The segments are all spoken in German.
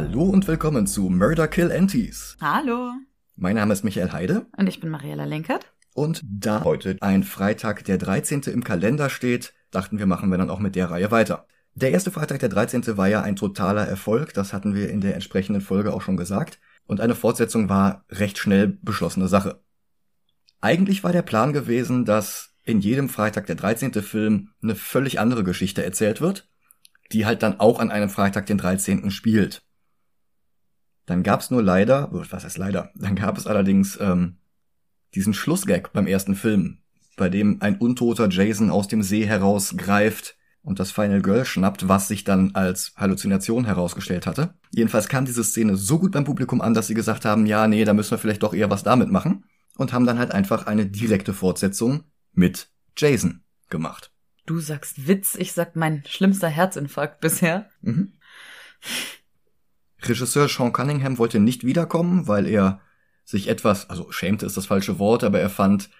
Hallo und willkommen zu Murder Kill Antis. Hallo. Mein Name ist Michael Heide Und ich bin Mariella Lenkert. und da heute ein Freitag der 13. im Kalender steht, dachten wir, machen wir dann auch mit der Reihe weiter. Der erste Freitag der 13. war ja ein totaler Erfolg, das hatten wir in der entsprechenden Folge auch schon gesagt, und eine Fortsetzung war recht schnell beschlossene Sache. Eigentlich war der Plan gewesen, dass in jedem Freitag der 13. Film eine völlig andere Geschichte erzählt wird, die halt dann auch an einem Freitag den 13. spielt. Dann gab's nur leider, oh, was heißt leider, dann gab es allerdings ähm, diesen Schlussgag beim ersten Film, bei dem ein untoter Jason aus dem See herausgreift und das Final Girl schnappt, was sich dann als Halluzination herausgestellt hatte. Jedenfalls kam diese Szene so gut beim Publikum an, dass sie gesagt haben, ja, nee, da müssen wir vielleicht doch eher was damit machen und haben dann halt einfach eine direkte Fortsetzung mit Jason gemacht. Du sagst Witz, ich sag mein schlimmster Herzinfarkt bisher. Mhm. Regisseur Sean Cunningham wollte nicht wiederkommen, weil er sich etwas, also schämte ist das falsche Wort, aber er fand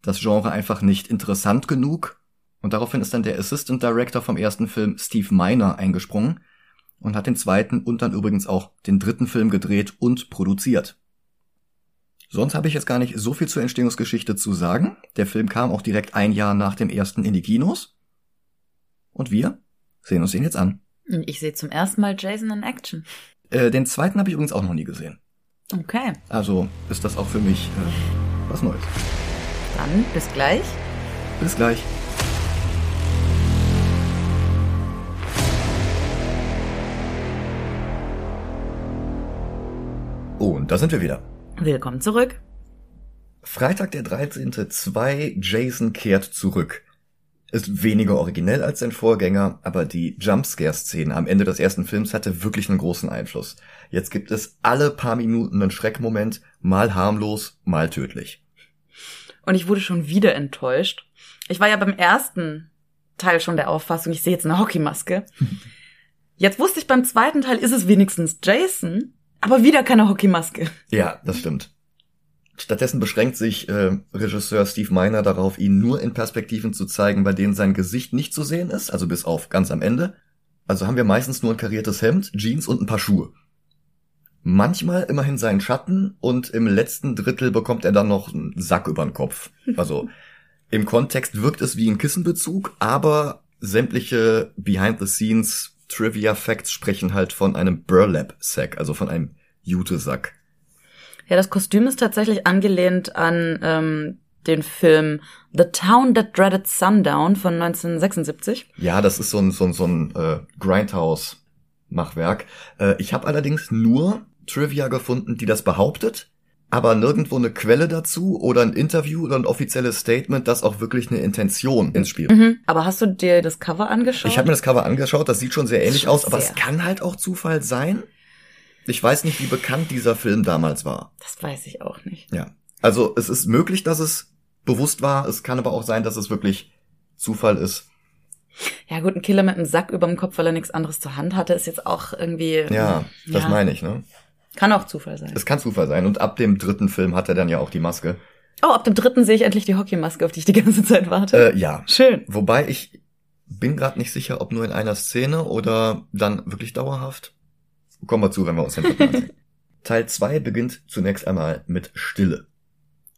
das Genre einfach nicht interessant genug. Und daraufhin ist dann der Assistant Director vom ersten Film Steve Miner eingesprungen und hat den zweiten und dann übrigens auch den dritten Film gedreht und produziert. Sonst habe ich jetzt gar nicht so viel zur Entstehungsgeschichte zu sagen. Der Film kam auch direkt ein Jahr nach dem ersten in die Kinos. Und wir sehen uns den jetzt an. Ich sehe zum ersten Mal Jason in Action. Äh, den zweiten habe ich übrigens auch noch nie gesehen. Okay, Also ist das auch für mich äh, was Neues. dann bis gleich. Bis gleich. Und da sind wir wieder. Willkommen zurück. Freitag der 13. 2 Jason kehrt zurück. Ist weniger originell als sein Vorgänger, aber die Jumpscare-Szene am Ende des ersten Films hatte wirklich einen großen Einfluss. Jetzt gibt es alle paar Minuten einen Schreckmoment, mal harmlos, mal tödlich. Und ich wurde schon wieder enttäuscht. Ich war ja beim ersten Teil schon der Auffassung, ich sehe jetzt eine Hockeymaske. Jetzt wusste ich beim zweiten Teil, ist es wenigstens Jason, aber wieder keine Hockeymaske. Ja, das stimmt. Stattdessen beschränkt sich äh, Regisseur Steve Miner darauf, ihn nur in Perspektiven zu zeigen, bei denen sein Gesicht nicht zu sehen ist, also bis auf ganz am Ende. Also haben wir meistens nur ein kariertes Hemd, Jeans und ein paar Schuhe. Manchmal immerhin seinen Schatten und im letzten Drittel bekommt er dann noch einen Sack über den Kopf. Also im Kontext wirkt es wie ein Kissenbezug, aber sämtliche Behind-the-Scenes Trivia Facts sprechen halt von einem Burlap-Sack, also von einem Jutesack. Ja, das Kostüm ist tatsächlich angelehnt an ähm, den Film The Town That Dreaded Sundown von 1976. Ja, das ist so ein, so ein, so ein äh, Grindhouse-Machwerk. Äh, ich habe allerdings nur Trivia gefunden, die das behauptet, aber nirgendwo eine Quelle dazu oder ein Interview oder ein offizielles Statement, das auch wirklich eine Intention ins Spiel. Mhm. Aber hast du dir das Cover angeschaut? Ich habe mir das Cover angeschaut, das sieht schon sehr ähnlich Schon aus, aber sehr. es kann halt auch Zufall sein. Ich weiß nicht, wie bekannt dieser Film damals war. Das weiß ich auch nicht. Ja. Also es ist möglich, dass es bewusst war. Es kann aber auch sein, dass es wirklich Zufall ist. Ja gut, ein Killer mit einem Sack über dem Kopf, weil er nichts anderes zur Hand hatte, ist jetzt auch irgendwie... Ja, das Ja. meine ich, ne? Kann auch Zufall sein. Es kann Zufall sein. Und ab dem dritten Film hat er dann ja auch die Maske. Oh, ab dem dritten sehe ich endlich die Hockeymaske, auf die ich die ganze Zeit warte. Äh, ja. Schön. Wobei ich bin gerade nicht sicher, ob nur in einer Szene oder dann wirklich dauerhaft. Kommen wir zu, wenn wir uns den. Teil 2 beginnt zunächst einmal mit Stille.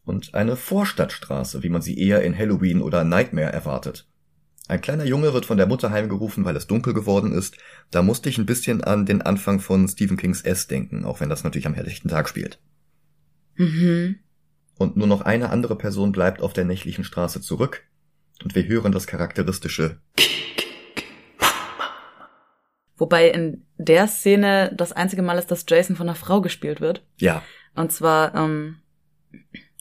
Und eine Vorstadtstraße, wie man sie eher in Halloween oder Nightmare erwartet. Ein kleiner Junge wird von der Mutter heimgerufen, weil es dunkel geworden ist. Da musste ich ein bisschen an den Anfang von Stephen Kings S denken, auch wenn das natürlich am helllichten Tag spielt. Mhm. Und nur noch eine andere Person bleibt auf der nächtlichen Straße zurück. Und wir hören das charakteristische Wobei in der Szene das einzige Mal ist, dass Jason von einer Frau gespielt wird. Ja, Und zwar, ähm,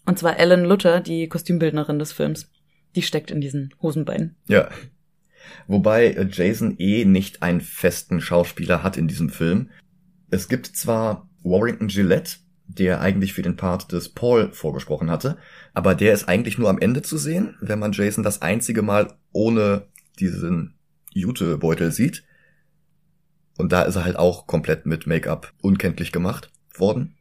und zwar Ellen Luther, die Kostümbildnerin des Films. Die steckt in diesen Hosenbeinen. Ja. Wobei äh, Jason eh nicht einen festen Schauspieler hat in diesem Film. Es gibt zwar Warrington Gillette, der eigentlich für den Part des Paul vorgesprochen hatte, aber der ist eigentlich nur am Ende zu sehen, wenn man Jason das einzige Mal ohne diesen Jutebeutel sieht. Und da ist er halt auch komplett mit Make-up unkenntlich gemacht worden.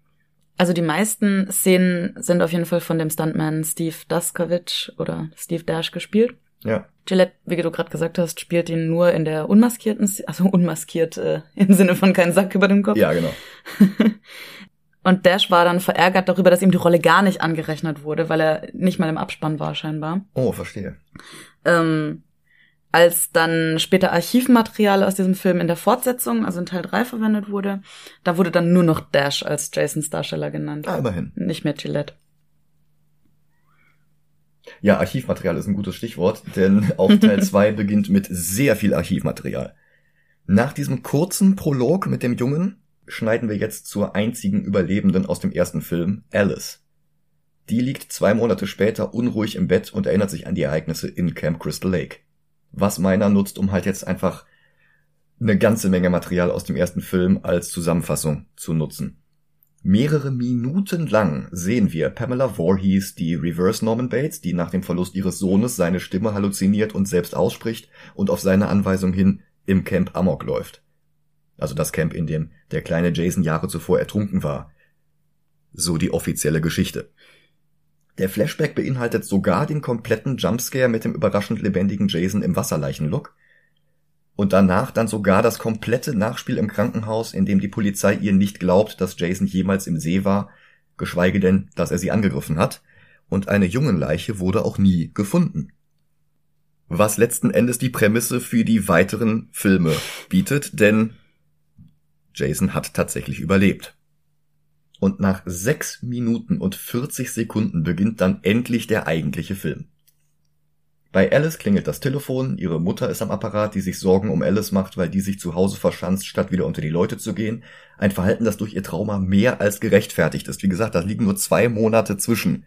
Also die meisten Szenen sind auf jeden Fall von dem Stuntman Steve Daskovich oder Steve Dash gespielt. Ja. Gillette, wie du gerade gesagt hast, spielt ihn nur in der unmaskierten, also unmaskiert äh, im Sinne von keinen Sack über dem Kopf. Ja, genau. Und Dash war dann verärgert darüber, dass ihm die Rolle gar nicht angerechnet wurde, weil er nicht mal im Abspann war scheinbar. Oh, verstehe. Ähm, als dann später Archivmaterial aus diesem Film in der Fortsetzung, also in Teil 3 verwendet wurde, da wurde dann nur noch Dash als Jasons Darsteller genannt. Ah, immerhin. Nicht mehr Gillette. Ja, Archivmaterial ist ein gutes Stichwort, denn auch Teil 2 beginnt mit sehr viel Archivmaterial. Nach diesem kurzen Prolog mit dem Jungen schneiden wir jetzt zur einzigen Überlebenden aus dem ersten Film, Alice. Die liegt zwei Monate später unruhig im Bett und erinnert sich an die Ereignisse in Camp Crystal Lake. Was meiner nutzt, um halt jetzt einfach eine ganze Menge Material aus dem ersten Film als Zusammenfassung zu nutzen. Mehrere Minuten lang sehen wir Pamela Voorhees, die Reverse Norman Bates, die nach dem Verlust ihres Sohnes seine Stimme halluziniert und selbst ausspricht und auf seine Anweisung hin im Camp Amok läuft. Also das Camp, in dem der kleine Jason Jahre zuvor ertrunken war. So die offizielle Geschichte. Der Flashback beinhaltet sogar den kompletten Jumpscare mit dem überraschend lebendigen Jason im Wasserleichenlook und danach dann sogar das komplette Nachspiel im Krankenhaus, in dem die Polizei ihr nicht glaubt, dass Jason jemals im See war, geschweige denn, dass er sie angegriffen hat, und eine Jungenleiche wurde auch nie gefunden. Was letzten Endes die Prämisse für die weiteren Filme bietet, denn Jason hat tatsächlich überlebt. Und nach sechs Minuten und 40 Sekunden beginnt dann endlich der eigentliche Film. Bei Alice klingelt das Telefon, ihre Mutter ist am Apparat, die sich Sorgen um Alice macht, weil die sich zu Hause verschanzt, statt wieder unter die Leute zu gehen. Ein Verhalten, das durch ihr Trauma mehr als gerechtfertigt ist. Wie gesagt, da liegen nur zwei Monate zwischen.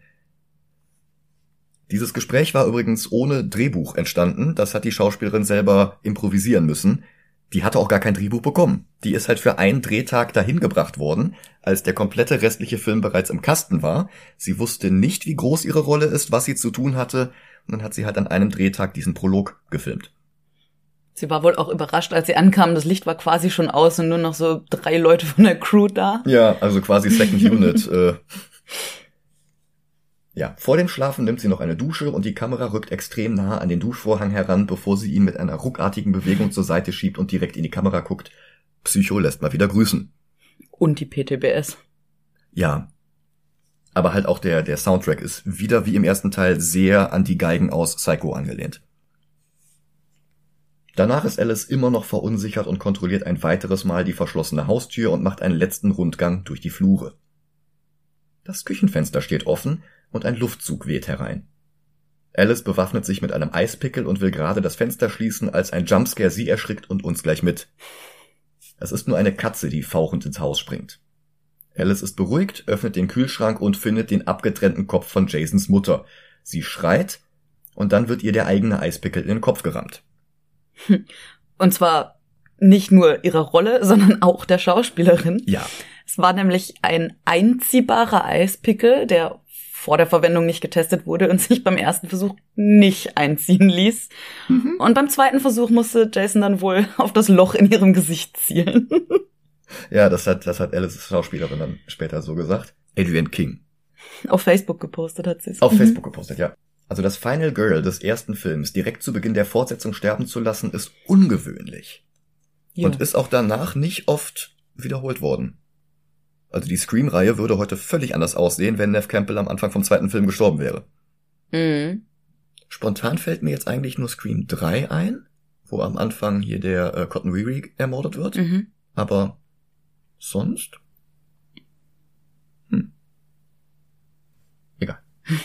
Dieses Gespräch war übrigens ohne Drehbuch entstanden, das hat die Schauspielerin selber improvisieren müssen. Die hatte auch gar kein Drehbuch bekommen. Die ist halt für einen Drehtag dahin gebracht worden, als der komplette restliche Film bereits im Kasten war. Sie wusste nicht, wie groß ihre Rolle ist, was sie zu tun hatte und dann hat sie halt an einem Drehtag diesen Prolog gefilmt. Sie war wohl auch überrascht, als sie ankam. Das Licht war quasi schon aus und nur noch so drei Leute von der Crew da. Ja, also quasi Second Unit. äh. Ja, vor dem Schlafen nimmt sie noch eine Dusche und die Kamera rückt extrem nah an den Duschvorhang heran, bevor sie ihn mit einer ruckartigen Bewegung zur Seite schiebt und direkt in die Kamera guckt. Psycho lässt mal wieder grüßen. Und die PTBS. Ja, aber halt auch der, der Soundtrack ist wieder wie im ersten Teil sehr an die Geigen aus Psycho angelehnt. Danach ist Alice immer noch verunsichert und kontrolliert ein weiteres Mal die verschlossene Haustür und macht einen letzten Rundgang durch die Flure. Das Küchenfenster steht offen und ein Luftzug weht herein. Alice bewaffnet sich mit einem Eispickel und will gerade das Fenster schließen, als ein Jumpscare sie erschrickt und uns gleich mit. Es ist nur eine Katze, die fauchend ins Haus springt. Alice ist beruhigt, öffnet den Kühlschrank und findet den abgetrennten Kopf von Jasons Mutter. Sie schreit und dann wird ihr der eigene Eispickel in den Kopf gerammt. Und zwar nicht nur ihrer Rolle, sondern auch der Schauspielerin. Ja. Es war nämlich ein einziehbarer Eispickel, der vor der Verwendung nicht getestet wurde und sich beim ersten Versuch nicht einziehen ließ. Mhm. Und beim zweiten Versuch musste Jason dann wohl auf das Loch in ihrem Gesicht zielen. Ja, das hat, das hat Alice's Schauspielerin dann später so gesagt. Adrian King. Auf Facebook gepostet hat sie es. Auf mhm. Facebook gepostet, ja. Also das Final Girl des ersten Films direkt zu Beginn der Fortsetzung sterben zu lassen, ist ungewöhnlich. Ja. Und ist auch danach nicht oft wiederholt worden. Also die Scream-Reihe würde heute völlig anders aussehen, wenn Nev Campbell am Anfang vom zweiten Film gestorben wäre. Mhm. Spontan fällt mir jetzt eigentlich nur Scream 3 ein, wo am Anfang hier der äh, Cotton Weary ermordet wird. Mhm. Aber Sonst? Hm. Egal.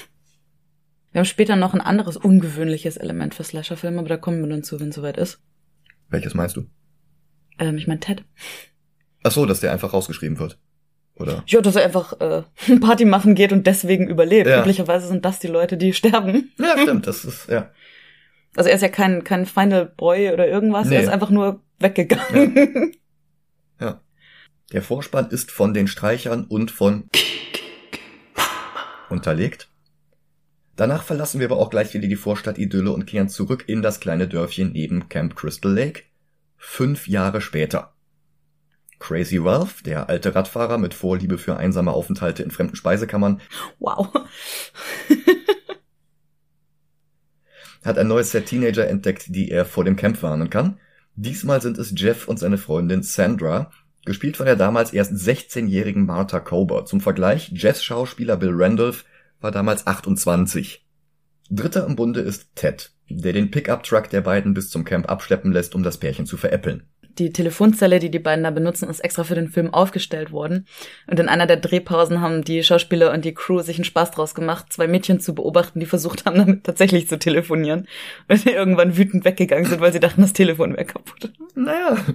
Wir haben später noch ein anderes ungewöhnliches Element für Slasher-Filme, aber da kommen wir dann zu, wenn es soweit ist. Welches meinst du? Ähm, ich mein Ted. Ach so, dass der einfach rausgeschrieben wird. Oder? Ja, dass er einfach äh, Party machen geht und deswegen überlebt. Ja. Üblicherweise sind das die Leute, die sterben. Ja, stimmt, das ist, ja. Also er ist ja kein, kein Final Boy oder irgendwas, nee. er ist einfach nur weggegangen. Ja. ja. Der Vorspann ist von den Streichern und von unterlegt. Danach verlassen wir aber auch gleich wieder die Vorstadt-Idylle und kehren zurück in das kleine Dörfchen neben Camp Crystal Lake. Fünf Jahre später. Crazy Ralph, der alte Radfahrer mit Vorliebe für einsame Aufenthalte in fremden Speisekammern. Wow. hat ein neues Set Teenager entdeckt, die er vor dem Camp warnen kann. Diesmal sind es Jeff und seine Freundin Sandra, gespielt von der damals erst 16-jährigen Martha Kober. Zum Vergleich, Jeffs Schauspieler Bill Randolph war damals 28. Dritter im Bunde ist Ted, der den Pickup-Truck der beiden bis zum Camp abschleppen lässt, um das Pärchen zu veräppeln die Telefonzelle, die die beiden da benutzen, ist extra für den Film aufgestellt worden. Und in einer der Drehpausen haben die Schauspieler und die Crew sich einen Spaß draus gemacht, zwei Mädchen zu beobachten, die versucht haben, damit tatsächlich zu telefonieren. Und die irgendwann wütend weggegangen sind, weil sie dachten, das Telefon wäre kaputt. Naja.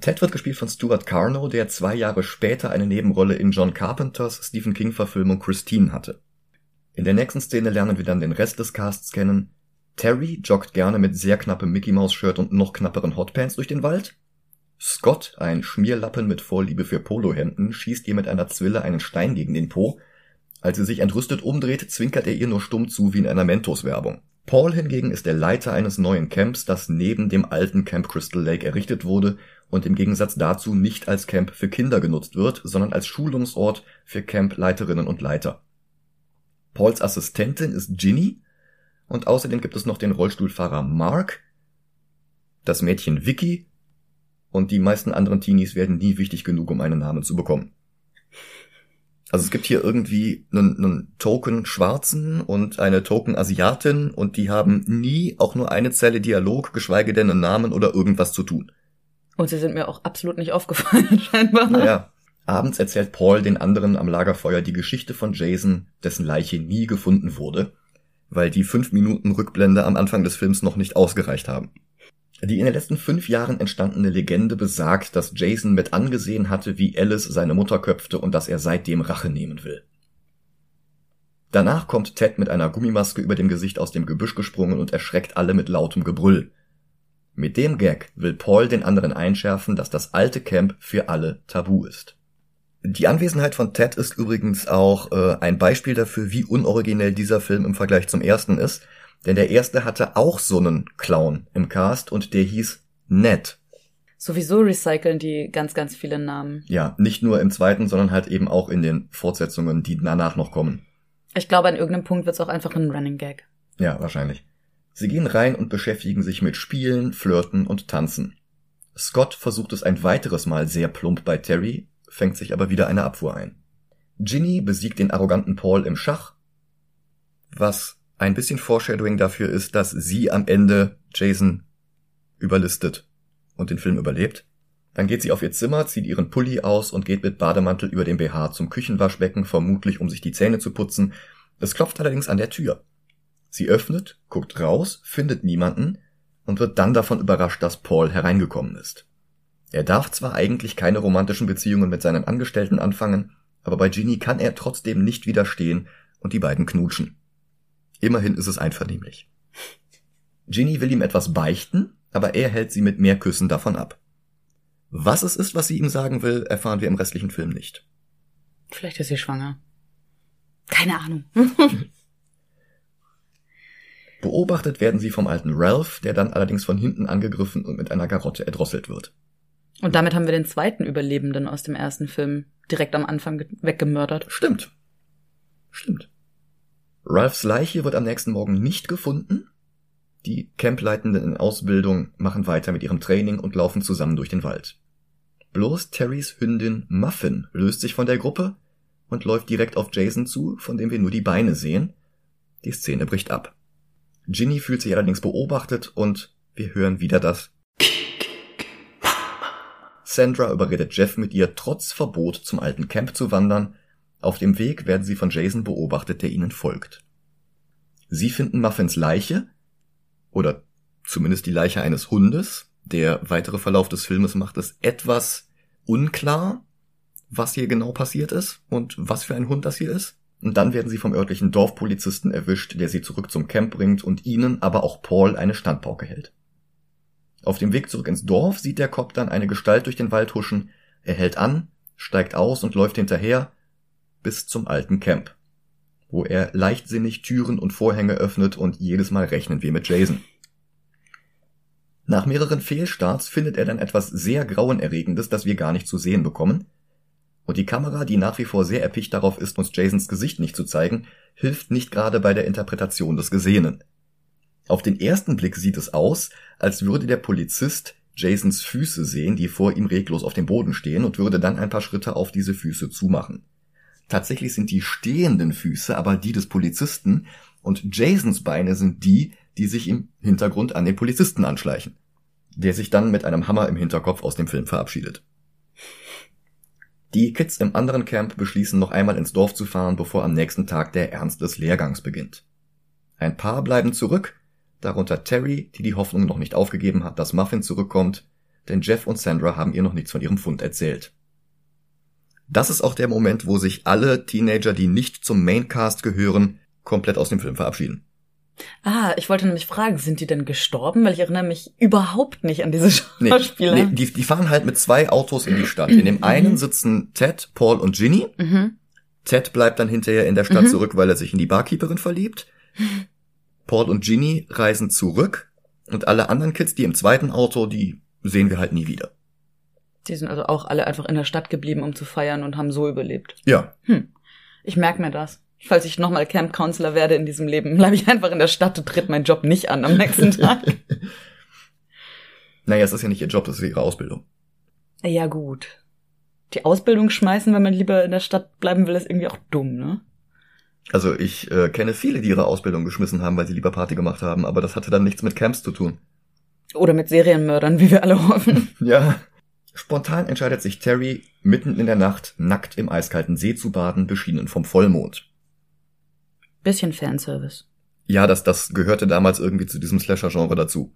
Ted wird gespielt von Stuart Carno, der zwei Jahre später eine Nebenrolle in John Carpenters Stephen King-Verfilmung Christine hatte. In der nächsten Szene lernen wir dann den Rest des Casts kennen, Terry joggt gerne mit sehr knappem Mickey Mouse Shirt und noch knapperen Hotpants durch den Wald. Scott, ein Schmierlappen mit Vorliebe für Polohemden, schießt ihr mit einer Zwille einen Stein gegen den Po. Als sie sich entrüstet umdreht, zwinkert er ihr nur stumm zu wie in einer Mentos-Werbung. Paul hingegen ist der Leiter eines neuen Camps, das neben dem alten Camp Crystal Lake errichtet wurde und im Gegensatz dazu nicht als Camp für Kinder genutzt wird, sondern als Schulungsort für Campleiterinnen und Leiter. Pauls Assistentin ist Ginny, und außerdem gibt es noch den Rollstuhlfahrer Mark, das Mädchen Vicky und die meisten anderen Teenies werden nie wichtig genug, um einen Namen zu bekommen. Also es gibt hier irgendwie einen, einen Token Schwarzen und eine Token Asiatin und die haben nie auch nur eine Zelle Dialog, geschweige denn einen Namen oder irgendwas zu tun. Und sie sind mir auch absolut nicht aufgefallen, scheinbar. Naja. Abends erzählt Paul den anderen am Lagerfeuer die Geschichte von Jason, dessen Leiche nie gefunden wurde weil die fünf Minuten Rückblende am Anfang des Films noch nicht ausgereicht haben. Die in den letzten fünf Jahren entstandene Legende besagt, dass Jason mit angesehen hatte, wie Alice seine Mutter köpfte und dass er seitdem Rache nehmen will. Danach kommt Ted mit einer Gummimaske über dem Gesicht aus dem Gebüsch gesprungen und erschreckt alle mit lautem Gebrüll. Mit dem Gag will Paul den anderen einschärfen, dass das alte Camp für alle tabu ist. Die Anwesenheit von Ted ist übrigens auch äh, ein Beispiel dafür, wie unoriginell dieser Film im Vergleich zum ersten ist. Denn der erste hatte auch so einen Clown im Cast und der hieß Ned. Sowieso recyceln die ganz, ganz viele Namen. Ja, nicht nur im zweiten, sondern halt eben auch in den Fortsetzungen, die danach noch kommen. Ich glaube, an irgendeinem Punkt wird es auch einfach ein Running Gag. Ja, wahrscheinlich. Sie gehen rein und beschäftigen sich mit Spielen, Flirten und Tanzen. Scott versucht es ein weiteres Mal sehr plump bei Terry, fängt sich aber wieder eine Abfuhr ein. Ginny besiegt den arroganten Paul im Schach, was ein bisschen Foreshadowing dafür ist, dass sie am Ende Jason überlistet und den Film überlebt. Dann geht sie auf ihr Zimmer, zieht ihren Pulli aus und geht mit Bademantel über dem BH zum Küchenwaschbecken, vermutlich um sich die Zähne zu putzen. Es klopft allerdings an der Tür. Sie öffnet, guckt raus, findet niemanden und wird dann davon überrascht, dass Paul hereingekommen ist. Er darf zwar eigentlich keine romantischen Beziehungen mit seinen Angestellten anfangen, aber bei Ginny kann er trotzdem nicht widerstehen und die beiden knutschen. Immerhin ist es einvernehmlich. Ginny will ihm etwas beichten, aber er hält sie mit mehr Küssen davon ab. Was es ist, was sie ihm sagen will, erfahren wir im restlichen Film nicht. Vielleicht ist sie schwanger. Keine Ahnung. Beobachtet werden sie vom alten Ralph, der dann allerdings von hinten angegriffen und mit einer Garotte erdrosselt wird. Und damit haben wir den zweiten Überlebenden aus dem ersten Film direkt am Anfang weggemördert. Stimmt. Stimmt. Ralphs Leiche wird am nächsten Morgen nicht gefunden. Die Campleitenden in Ausbildung machen weiter mit ihrem Training und laufen zusammen durch den Wald. Bloß Terrys Hündin Muffin löst sich von der Gruppe und läuft direkt auf Jason zu, von dem wir nur die Beine sehen. Die Szene bricht ab. Ginny fühlt sich allerdings beobachtet und wir hören wieder das Sandra überredet Jeff mit ihr trotz Verbot zum alten Camp zu wandern. Auf dem Weg werden sie von Jason beobachtet, der ihnen folgt. Sie finden Muffins Leiche, oder zumindest die Leiche eines Hundes. Der weitere Verlauf des Filmes macht es etwas unklar, was hier genau passiert ist und was für ein Hund das hier ist. Und dann werden sie vom örtlichen Dorfpolizisten erwischt, der sie zurück zum Camp bringt und ihnen, aber auch Paul, eine Standpauke hält. Auf dem Weg zurück ins Dorf sieht der Cop dann eine Gestalt durch den Wald huschen. Er hält an, steigt aus und läuft hinterher bis zum alten Camp, wo er leichtsinnig Türen und Vorhänge öffnet und jedes Mal rechnen wir mit Jason. Nach mehreren Fehlstarts findet er dann etwas sehr Grauenerregendes, das wir gar nicht zu sehen bekommen. Und die Kamera, die nach wie vor sehr erpicht darauf ist, uns Jasons Gesicht nicht zu zeigen, hilft nicht gerade bei der Interpretation des Gesehenen. Auf den ersten Blick sieht es aus, als würde der Polizist Jasons Füße sehen, die vor ihm reglos auf dem Boden stehen und würde dann ein paar Schritte auf diese Füße zumachen. Tatsächlich sind die stehenden Füße aber die des Polizisten und Jasons Beine sind die, die sich im Hintergrund an den Polizisten anschleichen, der sich dann mit einem Hammer im Hinterkopf aus dem Film verabschiedet. Die Kids im anderen Camp beschließen noch einmal ins Dorf zu fahren, bevor am nächsten Tag der Ernst des Lehrgangs beginnt. Ein paar bleiben zurück, darunter Terry, die die Hoffnung noch nicht aufgegeben hat, dass Muffin zurückkommt, denn Jeff und Sandra haben ihr noch nichts von ihrem Fund erzählt. Das ist auch der Moment, wo sich alle Teenager, die nicht zum Maincast gehören, komplett aus dem Film verabschieden. Ah, ich wollte nämlich fragen, sind die denn gestorben? Weil ich erinnere mich überhaupt nicht an diese Schauspieler. Nee, nee die, die fahren halt mit zwei Autos in die Stadt. In dem einen mhm. sitzen Ted, Paul und Ginny. Mhm. Ted bleibt dann hinterher in der Stadt mhm. zurück, weil er sich in die Barkeeperin verliebt. Paul und Ginny reisen zurück und alle anderen Kids, die im zweiten Auto, die sehen wir halt nie wieder. Die sind also auch alle einfach in der Stadt geblieben, um zu feiern und haben so überlebt. Ja. Hm. Ich merk mir das falls ich nochmal Camp Counselor werde in diesem Leben, bleibe ich einfach in der Stadt und tritt meinen Job nicht an am nächsten Tag. naja, es ist ja nicht ihr Job, das ist ihre Ausbildung. Ja, gut. Die Ausbildung schmeißen, wenn man lieber in der Stadt bleiben will, ist irgendwie auch dumm, ne? Also ich äh, kenne viele, die ihre Ausbildung geschmissen haben, weil sie lieber Party gemacht haben, aber das hatte dann nichts mit Camps zu tun. Oder mit Serienmördern, wie wir alle hoffen. ja. Spontan entscheidet sich Terry, mitten in der Nacht nackt im eiskalten See zu baden, beschienen vom Vollmond. Bisschen Fanservice. Ja, das, das gehörte damals irgendwie zu diesem Slasher-Genre dazu.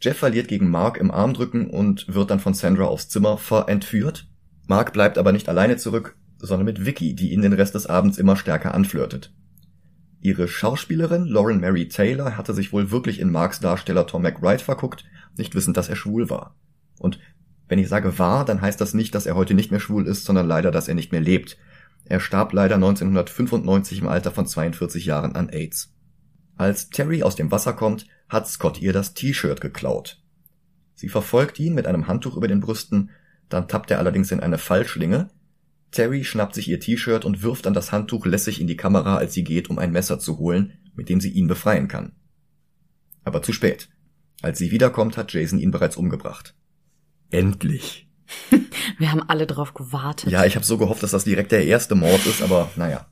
Jeff verliert gegen Mark im Armdrücken und wird dann von Sandra aufs Zimmer verentführt. Mark bleibt aber nicht alleine zurück, sondern mit Vicky, die ihn den Rest des Abends immer stärker anflirtet. Ihre Schauspielerin Lauren Mary Taylor hatte sich wohl wirklich in Marks Darsteller Tom McBride verguckt, nicht wissend, dass er schwul war. Und wenn ich sage war, dann heißt das nicht, dass er heute nicht mehr schwul ist, sondern leider, dass er nicht mehr lebt. Er starb leider 1995 im Alter von 42 Jahren an AIDS. Als Terry aus dem Wasser kommt, hat Scott ihr das T-Shirt geklaut. Sie verfolgt ihn mit einem Handtuch über den Brüsten, dann tappt er allerdings in eine Fallschlinge. Terry schnappt sich ihr T-Shirt und wirft dann das Handtuch lässig in die Kamera, als sie geht, um ein Messer zu holen, mit dem sie ihn befreien kann. Aber zu spät. Als sie wiederkommt, hat Jason ihn bereits umgebracht. Endlich. Wir haben alle drauf gewartet. Ja, ich habe so gehofft, dass das direkt der erste Mord ist, aber naja.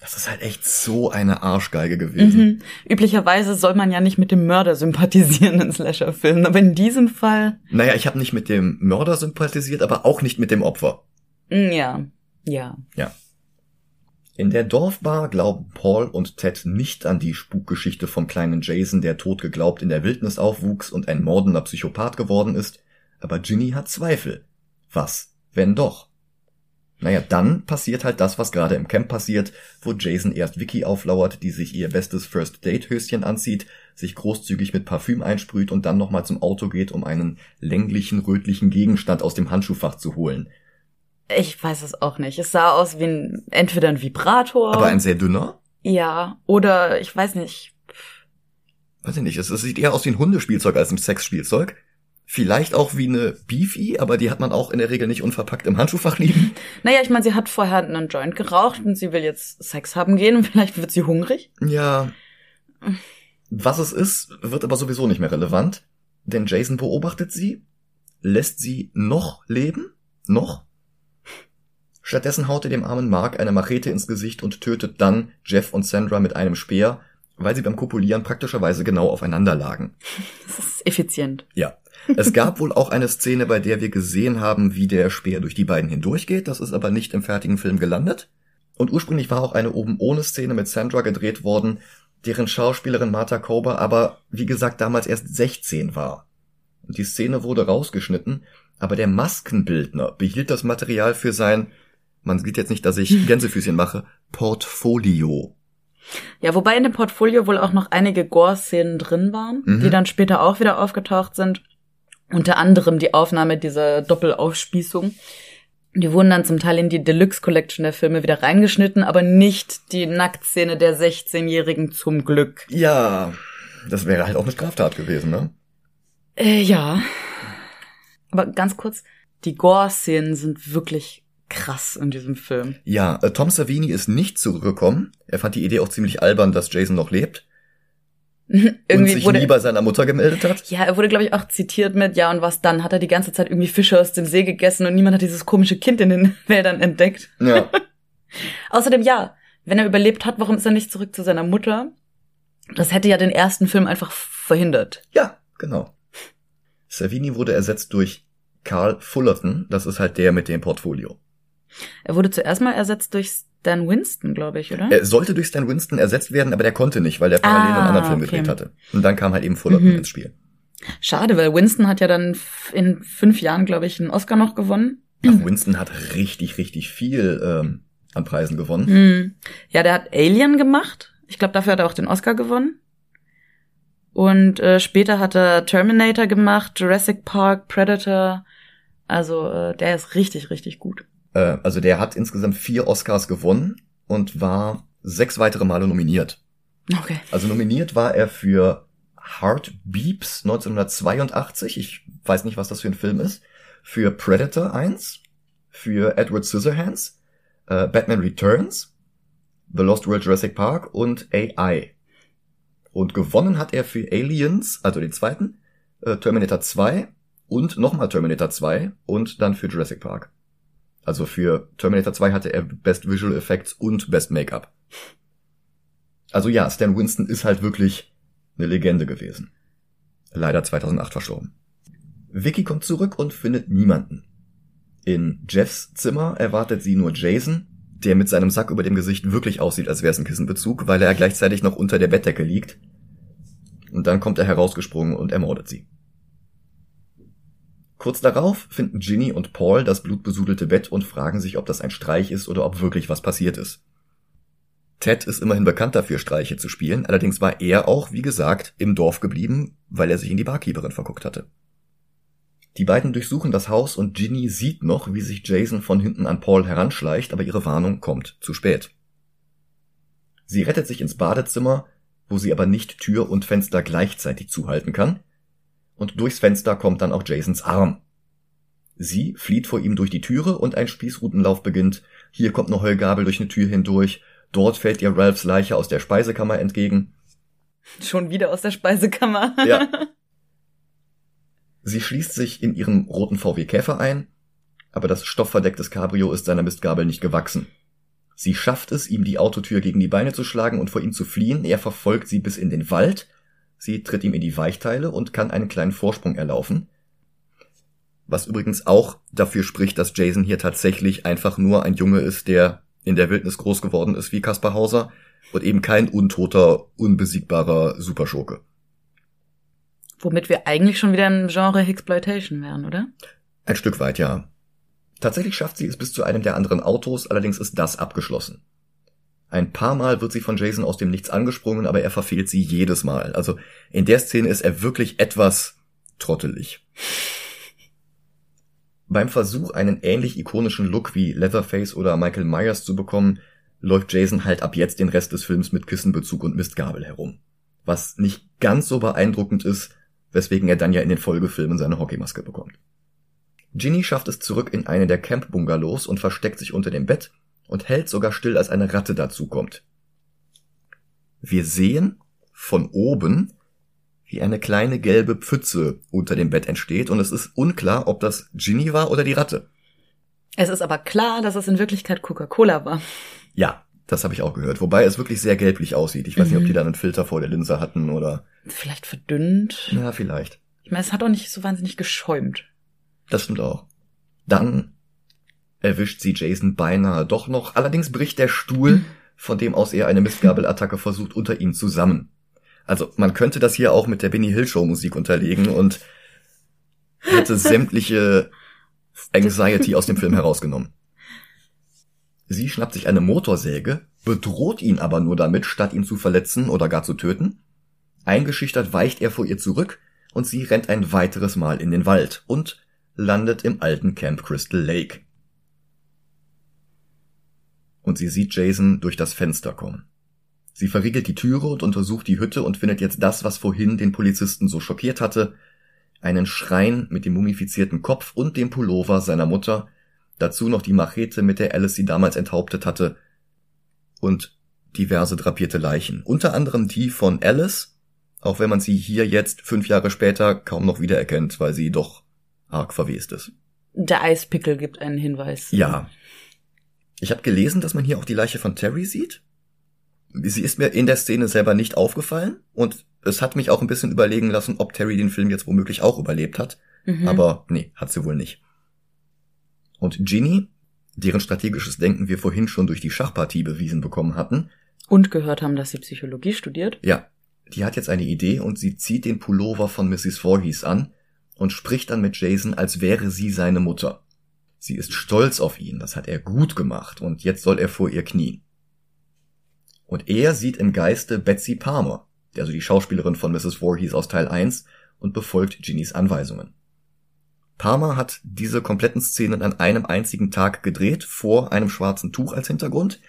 Das ist halt echt so eine Arschgeige gewesen. Mhm. Üblicherweise soll man ja nicht mit dem Mörder sympathisieren in Slasher-Filmen, aber in diesem Fall. Naja, ich habe nicht mit dem Mörder sympathisiert, aber auch nicht mit dem Opfer. Mm, ja, ja. Ja. In der Dorfbar glauben Paul und Ted nicht an die Spukgeschichte vom kleinen Jason, der tot geglaubt in der Wildnis aufwuchs und ein mordender Psychopath geworden ist aber Ginny hat Zweifel. Was, wenn doch? Naja, dann passiert halt das, was gerade im Camp passiert, wo Jason erst Vicky auflauert, die sich ihr bestes First Date Höschen anzieht, sich großzügig mit Parfüm einsprüht und dann nochmal zum Auto geht, um einen länglichen, rötlichen Gegenstand aus dem Handschuhfach zu holen. Ich weiß es auch nicht. Es sah aus wie ein, entweder ein Vibrator. Aber ein sehr dünner? Ja, oder ich weiß nicht. Weiß ich nicht, es, es sieht eher aus wie ein Hundespielzeug als ein Sexspielzeug. Vielleicht auch wie eine Beefy, aber die hat man auch in der Regel nicht unverpackt im Handschuhfach liegen. Naja, ich meine, sie hat vorher einen Joint geraucht und sie will jetzt Sex haben gehen und vielleicht wird sie hungrig. Ja. Was es ist, wird aber sowieso nicht mehr relevant, denn Jason beobachtet sie, lässt sie noch leben, noch. Stattdessen haut er dem armen Mark eine Machete ins Gesicht und tötet dann Jeff und Sandra mit einem Speer, weil sie beim Kopulieren praktischerweise genau aufeinander lagen. Das ist effizient. Ja. Es gab wohl auch eine Szene, bei der wir gesehen haben, wie der Speer durch die beiden hindurchgeht. Das ist aber nicht im fertigen Film gelandet. Und ursprünglich war auch eine oben ohne Szene mit Sandra gedreht worden, deren Schauspielerin Martha Kober aber, wie gesagt, damals erst 16 war. Und die Szene wurde rausgeschnitten, aber der Maskenbildner behielt das Material für sein, man sieht jetzt nicht, dass ich Gänsefüßchen mache, Portfolio. Ja, wobei in dem Portfolio wohl auch noch einige Gore-Szenen drin waren, mhm. die dann später auch wieder aufgetaucht sind. Unter anderem die Aufnahme dieser Doppelaufspießung. Die wurden dann zum Teil in die Deluxe Collection der Filme wieder reingeschnitten, aber nicht die Nacktszene der 16-Jährigen zum Glück. Ja, das wäre halt auch eine Straftat gewesen, ne? Äh, ja. Aber ganz kurz, die Gore-Szenen sind wirklich krass in diesem Film. Ja, äh, Tom Savini ist nicht zurückgekommen. Er fand die Idee auch ziemlich albern, dass Jason noch lebt. irgendwie und sich wurde, nie bei seiner Mutter gemeldet hat. ja, er wurde, glaube ich, auch zitiert mit, ja, und was dann? Hat er die ganze Zeit irgendwie Fische aus dem See gegessen und niemand hat dieses komische Kind in den Wäldern entdeckt. Ja. Außerdem, ja, wenn er überlebt hat, warum ist er nicht zurück zu seiner Mutter? Das hätte ja den ersten Film einfach verhindert. Ja, genau. Savini wurde ersetzt durch Carl Fullerton. Das ist halt der mit dem Portfolio. Er wurde zuerst mal ersetzt durch Stan Winston, glaube ich, oder? Er sollte durch Stan Winston ersetzt werden, aber der konnte nicht, weil der parallel Ah, einen anderen Film okay. gedreht hatte. Und dann kam halt eben Fullerton Mhm. ins Spiel. Schade, weil Winston hat ja dann in fünf Jahren, glaube ich, einen Oscar noch gewonnen. Ach, Winston hat richtig, richtig viel ähm, an Preisen gewonnen. Hm. Ja, der hat Alien gemacht. Ich glaube, dafür hat er auch den Oscar gewonnen. Und äh, später hat er Terminator gemacht, Jurassic Park, Predator. Also äh, der ist richtig, richtig gut. Äh, also der hat insgesamt vier Oscars gewonnen und war sechs weitere Male nominiert. Okay. Also nominiert war er für Heart Beeps 1982. Ich weiß nicht, was das für ein Film ist. Für Predator 1. Für Edward Scissorhands. Äh, Batman Returns. The Lost World Jurassic Park und AI. Und gewonnen hat er für Aliens, also den zweiten, äh, Terminator 2 und nochmal Terminator 2 und dann für Jurassic Park. Also für Terminator 2 hatte er Best Visual Effects und Best Make-up. Also ja, Stan Winston ist halt wirklich eine Legende gewesen. Leider 2008 verstorben. Vicky kommt zurück und findet niemanden. In Jeffs Zimmer erwartet sie nur Jason, der mit seinem Sack über dem Gesicht wirklich aussieht, als wäre es ein Kissenbezug, weil er gleichzeitig noch unter der Bettdecke liegt. Und dann kommt er herausgesprungen und ermordet sie. Kurz darauf finden Ginny und Paul das blutbesudelte Bett und fragen sich, ob das ein Streich ist oder ob wirklich was passiert ist. Ted ist immerhin bekannt dafür, Streiche zu spielen, allerdings war er auch, wie gesagt, im Dorf geblieben, weil er sich in die Barkeeperin verguckt hatte. Die beiden durchsuchen das Haus und Ginny sieht noch, wie sich Jason von hinten an Paul heranschleicht, aber ihre Warnung kommt zu spät. Sie rettet sich ins Badezimmer, wo sie aber nicht Tür und Fenster gleichzeitig zuhalten kann, und durchs Fenster kommt dann auch Jasons Arm. Sie flieht vor ihm durch die Türe und ein Spießrutenlauf beginnt. Hier kommt eine Heugabel durch eine Tür hindurch. Dort fällt ihr Ralphs Leiche aus der Speisekammer entgegen. Schon wieder aus der Speisekammer. Ja. Sie schließt sich in ihrem roten VW Käfer ein, aber das stoffverdecktes Cabrio ist seiner Mistgabel nicht gewachsen. Sie schafft es, ihm die Autotür gegen die Beine zu schlagen und vor ihm zu fliehen. Er verfolgt sie bis in den Wald. Sie tritt ihm in die Weichteile und kann einen kleinen Vorsprung erlaufen. Was übrigens auch dafür spricht, dass Jason hier tatsächlich einfach nur ein Junge ist, der in der Wildnis groß geworden ist wie Kaspar Hauser und eben kein untoter, unbesiegbarer Superschurke. Womit wir eigentlich schon wieder im Genre Exploitation wären, oder? Ein Stück weit, ja. Tatsächlich schafft sie es bis zu einem der anderen Autos, allerdings ist das abgeschlossen. Ein paar Mal wird sie von Jason aus dem Nichts angesprungen, aber er verfehlt sie jedes Mal. Also in der Szene ist er wirklich etwas trottelig. Beim Versuch, einen ähnlich ikonischen Look wie Leatherface oder Michael Myers zu bekommen, läuft Jason halt ab jetzt den Rest des Films mit Kissenbezug und Mistgabel herum. Was nicht ganz so beeindruckend ist, weswegen er dann ja in den Folgefilmen seine Hockeymaske bekommt. Ginny schafft es zurück in eine der Camp-Bungalows und versteckt sich unter dem Bett und hält sogar still, als eine Ratte dazukommt. Wir sehen von oben, wie eine kleine gelbe Pfütze unter dem Bett entsteht und es ist unklar, ob das Ginny war oder die Ratte. Es ist aber klar, dass es in Wirklichkeit Coca-Cola war. Ja, das habe ich auch gehört. Wobei es wirklich sehr gelblich aussieht. Ich weiß nicht, ob Mhm. die dann einen Filter vor der Linse hatten oder... Vielleicht verdünnt. Ja, vielleicht. Ich meine, es hat auch nicht so wahnsinnig geschäumt. Das stimmt auch. Dann erwischt sie Jason beinahe doch noch. Allerdings bricht der Stuhl, von dem aus er eine Mistgabelattacke versucht, unter ihm zusammen. Also man könnte das hier auch mit der Benny Hill Show Musik unterlegen und hätte sämtliche Anxiety aus dem Film herausgenommen. Sie schnappt sich eine Motorsäge, bedroht ihn aber nur damit, statt ihn zu verletzen oder gar zu töten. Eingeschüchtert weicht er vor ihr zurück und sie rennt ein weiteres Mal in den Wald und landet im alten Camp Crystal Lake. Und sie sieht Jason durch das Fenster kommen. Sie verriegelt die Türe und untersucht die Hütte und findet jetzt das, was vorhin den Polizisten so schockiert hatte, einen Schrein mit dem mumifizierten Kopf und dem Pullover seiner Mutter, Dazu noch die Machete, mit der Alice sie damals enthauptet hatte. Und diverse drapierte Leichen. Unter anderem die von Alice, auch wenn man sie hier jetzt fünf Jahre später kaum noch wiedererkennt, weil sie doch arg verwest ist. Der Eispickel gibt einen Hinweis. Ja. Ich habe gelesen, dass man hier auch die Leiche von Terry sieht. Sie ist mir in der Szene selber nicht aufgefallen und es hat mich auch ein bisschen überlegen lassen, ob Terry den Film jetzt womöglich auch überlebt hat. Mhm. Aber nee, hat sie wohl nicht. Und Ginny, deren strategisches Denken wir vorhin schon durch die Schachpartie bewiesen bekommen hatten. Und gehört haben, dass sie Psychologie studiert. Ja, die hat jetzt eine Idee und sie zieht den Pullover von Mrs. Voorhees an und spricht dann mit Jason, als wäre sie seine Mutter. Sie ist stolz auf ihn, das hat er gut gemacht und jetzt soll er vor ihr knien. Und er sieht im Geiste Betsy Palmer, also die Schauspielerin von Mrs. Voorhees aus Teil 1, und befolgt Ginnys Anweisungen. Palmer hat diese kompletten Szenen an einem einzigen Tag gedreht, vor einem schwarzen Tuch als Hintergrund,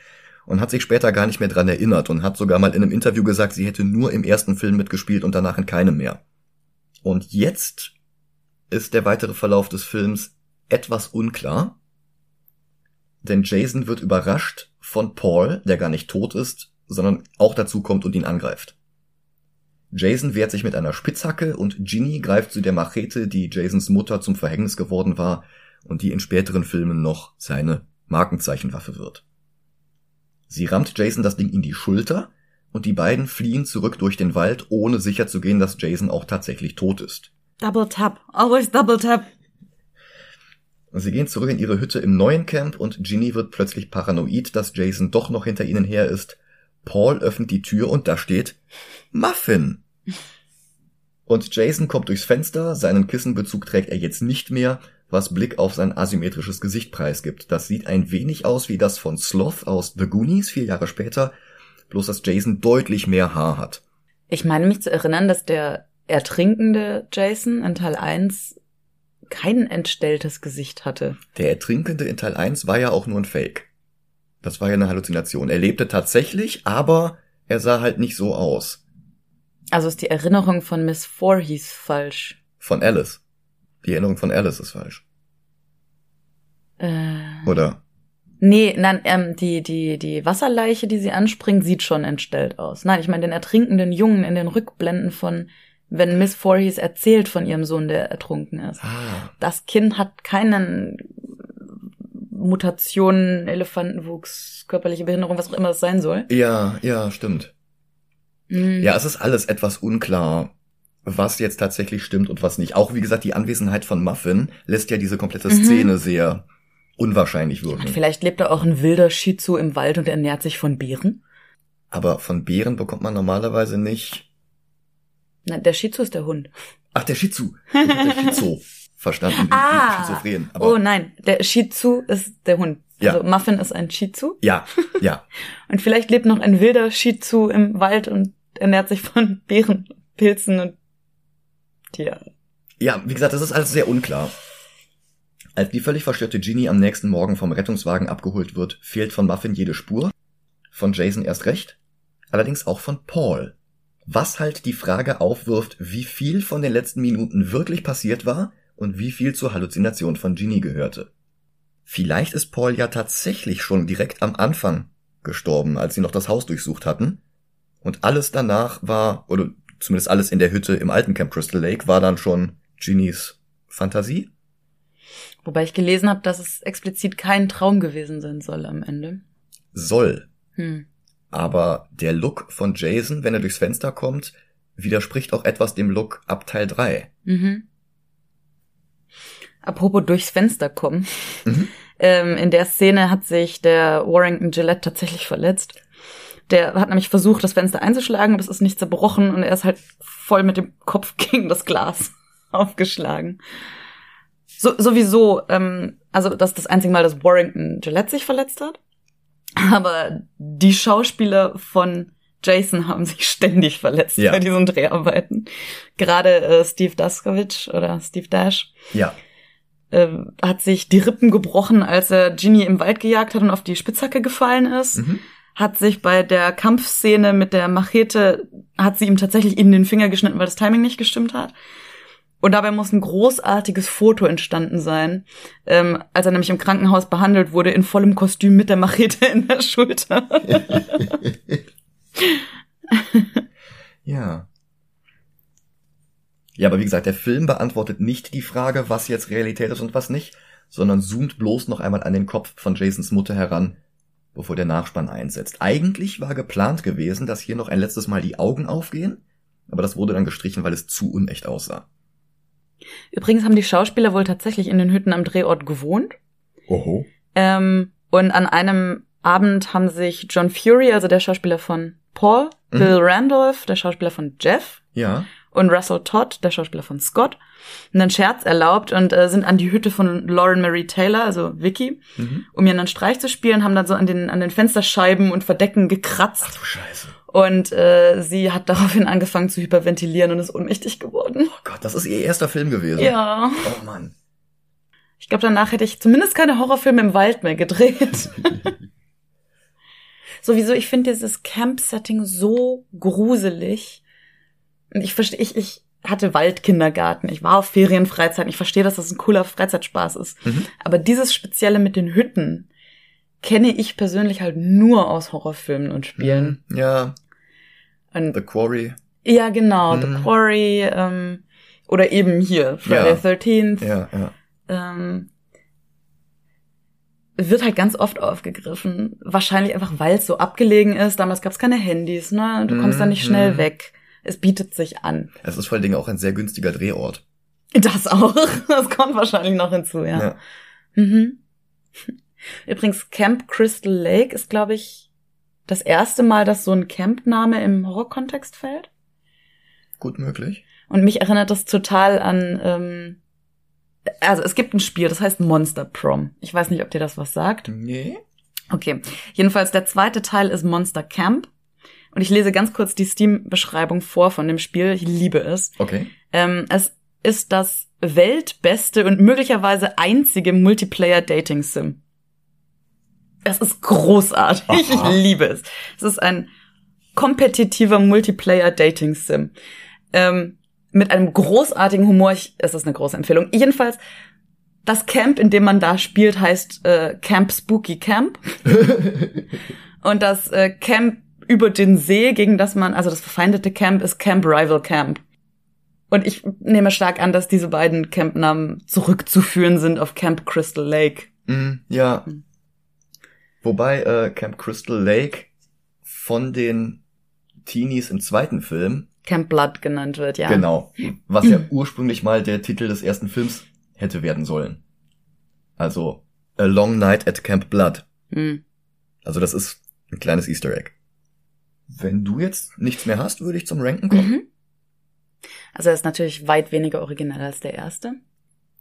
und hat sich später gar nicht mehr dran erinnert und hat sogar mal in einem Interview gesagt, sie hätte nur im ersten Film mitgespielt und danach in keinem mehr. Und jetzt ist der weitere Verlauf des Films etwas unklar, denn Jason wird überrascht von Paul, der gar nicht tot ist, sondern auch dazu kommt und ihn angreift. Jason wehrt sich mit einer Spitzhacke und Ginny greift zu der Machete, die Jasons Mutter zum Verhängnis geworden war und die in späteren Filmen noch seine Markenzeichenwaffe wird. Sie rammt Jason das Ding in die Schulter und die beiden fliehen zurück durch den Wald, ohne sicherzugehen, dass Jason auch tatsächlich tot ist. Double tap, always double tap. Sie gehen zurück in ihre Hütte im neuen Camp und Ginny wird plötzlich paranoid, dass Jason doch noch hinter ihnen her ist. Paul öffnet die Tür und da steht Muffin. Und Jason kommt durchs Fenster, seinen Kissenbezug trägt er jetzt nicht mehr, was Blick auf sein asymmetrisches Gesicht preisgibt. Das sieht ein wenig aus wie das von Sloth aus The Goonies vier Jahre später, bloß dass Jason deutlich mehr Haar hat. Ich meine mich zu erinnern, dass der ertrinkende Jason in Teil 1 kein entstelltes Gesicht hatte. Der Ertrinkende in Teil 1 war ja auch nur ein Fake. Das war ja eine Halluzination. Er lebte tatsächlich, aber er sah halt nicht so aus. Also ist die Erinnerung von Miss Voorhees falsch. Von Alice. Die Erinnerung von Alice ist falsch. Äh, Oder? Nee, nein, ähm, die, die, die Wasserleiche, die sie anspringt, sieht schon entstellt aus. Nein, ich meine den ertrinkenden Jungen in den Rückblenden von, wenn Miss Voorhees erzählt von ihrem Sohn, der ertrunken ist. Ah. Das Kind hat keinen Mutationen, Elefantenwuchs, körperliche Behinderung, was auch immer es sein soll. Ja, ja, stimmt. Mhm. Ja, es ist alles etwas unklar, was jetzt tatsächlich stimmt und was nicht. Auch wie gesagt, die Anwesenheit von Muffin lässt ja diese komplette Mhm. Szene sehr unwahrscheinlich wirken. Und vielleicht lebt da auch ein wilder Shih Tzu im Wald und ernährt sich von Beeren. Aber von Bären bekommt man normalerweise nicht. Nein, der Shih Tzu ist der Hund. Ach, der Shih Tzu. Ich der Schizo verstanden. Wie, Ah. Schizophren. Aber Oh nein, der Shih Tzu ist der Hund. Ja. Also Muffin ist ein Shih Tzu. ja, ja. Und vielleicht lebt noch ein wilder Shih Tzu im Wald und ernährt sich von Beeren, Pilzen und ja. Ja, wie gesagt, das ist alles sehr unklar. Als die völlig verstörte Genie am nächsten Morgen vom Rettungswagen abgeholt wird, fehlt von Muffin jede Spur. Von Jason erst recht. Allerdings auch von Paul. Was halt die Frage aufwirft, wie viel von den letzten Minuten wirklich passiert war und wie viel zur Halluzination von Genie gehörte. Vielleicht ist Paul ja tatsächlich schon direkt am Anfang gestorben, als sie noch das Haus durchsucht hatten. Und alles danach war, oder zumindest alles in der Hütte im alten Camp Crystal Lake, war dann schon Genies Fantasie. Wobei ich gelesen habe, dass es explizit kein Traum gewesen sein soll am Ende. Soll. Hm. Aber der Look von Jason, wenn er durchs Fenster kommt, widerspricht auch etwas dem Look ab Teil 3. Mhm. Apropos durchs Fenster kommen. Mhm. Ähm, in der Szene hat sich der Warrington Gillette tatsächlich verletzt. Der hat nämlich versucht, das Fenster einzuschlagen, aber es ist nicht zerbrochen und er ist halt voll mit dem Kopf gegen das Glas aufgeschlagen. So, sowieso, ähm, also das ist das einzige Mal, dass Warrington Gillette sich verletzt hat. Aber die Schauspieler von Jason haben sich ständig verletzt Ja. bei diesen Dreharbeiten. Gerade äh, Steve Daskovich oder Steve Dash Ja. äh, hat sich die Rippen gebrochen, als er Ginny im Wald gejagt hat und auf die Spitzhacke gefallen ist. Mhm. Hat sich bei der Kampfszene mit der Machete, hat sie ihm tatsächlich in den Finger geschnitten, weil das Timing nicht gestimmt hat. Und dabei muss ein großartiges Foto entstanden sein, ähm, als er nämlich im Krankenhaus behandelt wurde, in vollem Kostüm mit der Machete in der Schulter. ja. Ja, aber wie gesagt, der Film beantwortet nicht die Frage, was jetzt Realität ist und was nicht, sondern zoomt bloß noch einmal an den Kopf von Jasons Mutter heran, bevor der Nachspann einsetzt. Eigentlich war geplant gewesen, dass hier noch ein letztes Mal die Augen aufgehen, aber das wurde dann gestrichen, weil es zu unecht aussah. Übrigens haben die Schauspieler wohl tatsächlich in den Hütten am Drehort gewohnt. Oho. Ähm, und an einem Abend haben sich John Fury, also der Schauspieler von Paul, Mhm. Bill Randolph, der Schauspieler von Jeff, Ja. und Russell Todd, der Schauspieler von Scott, einen Scherz erlaubt und äh, sind an die Hütte von Lauren Mary Taylor, also Vicky, Mhm. um ihr einen Streich zu spielen, haben dann so an den, an den Fensterscheiben und Verdecken gekratzt. Ach du Scheiße. Und äh, sie hat daraufhin angefangen zu hyperventilieren und ist ohnmächtig geworden. Oh Gott, das ist ihr erster Film gewesen. Ja. Oh Mann. Ich glaube, danach hätte ich zumindest keine Horrorfilme im Wald mehr gedreht. Sowieso, ich finde dieses Camp-Setting so gruselig. Und ich verstehe, ich, ich hatte Waldkindergarten, ich war auf Ferienfreizeiten, ich verstehe, dass das ein cooler Freizeitspaß ist. Mhm. Aber dieses Spezielle mit den Hütten kenne ich persönlich halt nur aus Horrorfilmen und Spielen. Mhm. Ja, Und The Quarry. Ja, genau. Mhm. The Quarry ähm, oder eben hier, Friday Ja. 13th. Ja, ja. Ähm, wird halt ganz oft aufgegriffen. Wahrscheinlich einfach, weil es so abgelegen ist. Damals gab es keine Handys, ne? Du kommst da nicht schnell Mhm. weg. Es bietet sich an. Es ist vor allen Dingen auch ein sehr günstiger Drehort. Das auch. Das kommt wahrscheinlich noch hinzu, ja. Ja. Mhm. Übrigens, Camp Crystal Lake ist, glaube ich, das erste Mal, dass so ein Campname im Horrorkontext fällt. Gut möglich. Und mich erinnert das total an, ähm, also es gibt ein Spiel, das heißt Monster Prom. Ich weiß nicht, ob dir das was sagt. Nee. Okay. Jedenfalls der zweite Teil ist Monster Camp. Und ich lese ganz kurz die Steam-Beschreibung vor von dem Spiel. Ich liebe es. Okay. Ähm, es ist das weltbeste und möglicherweise einzige Multiplayer-Dating-Sim. Es ist großartig. Aha. Ich liebe es. Es ist ein kompetitiver Multiplayer-Dating-Sim. Ähm, mit einem großartigen Humor. Ich, es ist eine große Empfehlung. Jedenfalls, das Camp, in dem man da spielt, heißt äh, Camp Spooky Camp. Und das äh, Camp über den See, gegen das man, also das verfeindete Camp ist Camp Rival Camp. Und ich nehme stark an, dass diese beiden Campnamen zurückzuführen sind auf Camp Crystal Lake. Mm, ja. Hm. Wobei äh, Camp Crystal Lake von den Teenies im zweiten Film, Camp Blood genannt wird, ja. genau, was ja ursprünglich mal der Titel des ersten Films hätte werden sollen. Also A Long Night at Camp Blood. Hm. Also das ist ein kleines Easter Egg. Wenn du jetzt nichts mehr hast, würde ich zum Ranken kommen. Mhm. Also er ist natürlich weit weniger originell als der erste.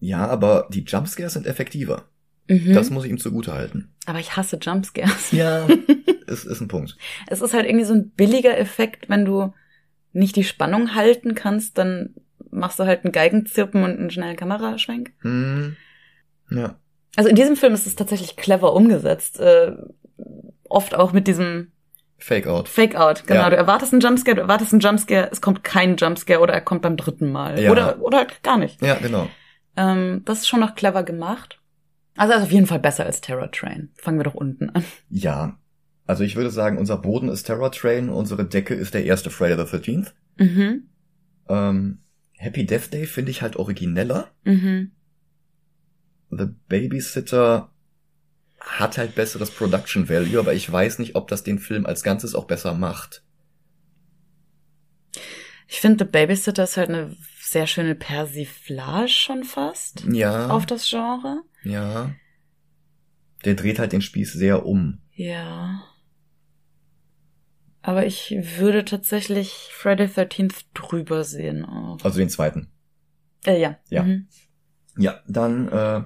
Ja, aber die Jumpscares sind effektiver. Mhm. Das muss ich ihm zugute halten. Aber ich hasse Jumpscares. Ja, es ist ein Punkt. Es ist halt irgendwie so ein billiger Effekt, wenn du nicht die Spannung halten kannst, dann machst du halt einen Geigenzirpen und einen schnellen Kameraschwenk. Hm. Ja. Also in diesem Film ist es tatsächlich clever umgesetzt. Äh, oft auch mit diesem Fake Out. Fake-Out. Genau, Ja. du erwartest einen Jumpscare, du erwartest einen Jumpscare, es kommt kein Jumpscare oder er kommt beim dritten Mal. Ja. Oder, oder halt gar nicht. Ja, genau. Ähm, das ist schon noch clever gemacht. Also ist auf jeden Fall besser als Terror Train. Fangen wir doch unten an. Ja. Also ich würde sagen, unser Boden ist Terror Train, unsere Decke ist der erste Friday the 13th. Mhm. Ähm, Happy Death Day finde ich halt origineller. Mhm. The Babysitter hat halt besseres Production Value, aber ich weiß nicht, ob das den Film als Ganzes auch besser macht. Ich finde, The Babysitter ist halt eine sehr schöne Persiflage schon fast Ja. auf das Genre. Ja. Der dreht halt den Spieß sehr um. Ja. Aber ich würde tatsächlich Friday 13th drüber sehen auch. Also den zweiten. Äh, ja. Ja. Mhm. Ja, dann äh,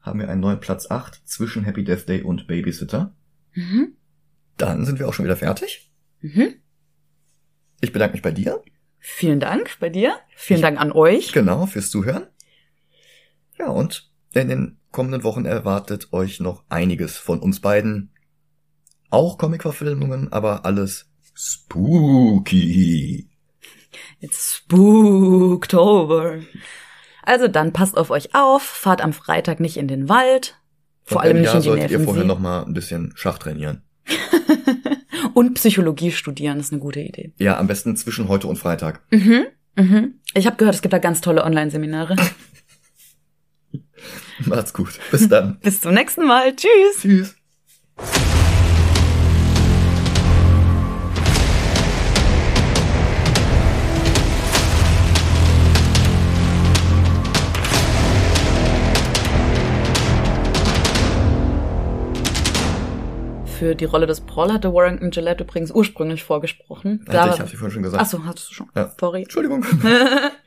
haben wir einen neuen Platz 8 zwischen Happy Death Day und Babysitter. Mhm. Dann sind wir auch schon wieder fertig. Mhm. Ich bedanke mich bei dir. Vielen Dank bei dir. Vielen Ich- Dank an euch. Genau, fürs Zuhören. Ja, und in den kommenden Wochen erwartet euch noch einiges von uns beiden. Auch Comic-Verfilmungen, aber alles spooky. It's Spooktober. Also dann passt auf euch auf, fahrt am Freitag nicht in den Wald. Vor Und allem nicht ja, in die solltet ihr vorher noch mal ein bisschen Schach trainieren. Und Psychologie studieren ist eine gute Idee. Ja, am besten zwischen heute und Freitag. Mhm. Mhm. Ich habe gehört, es gibt da ganz tolle Online-Seminare. Macht's gut. Bis dann. Bis zum nächsten Mal. Tschüss. Tschüss. Für die Rolle des Paul hatte Warrington Gillette übrigens ursprünglich vorgesprochen. Also ich hab's dir vorhin schon gesagt. Achso, hattest du schon. Ja. Sorry. Entschuldigung.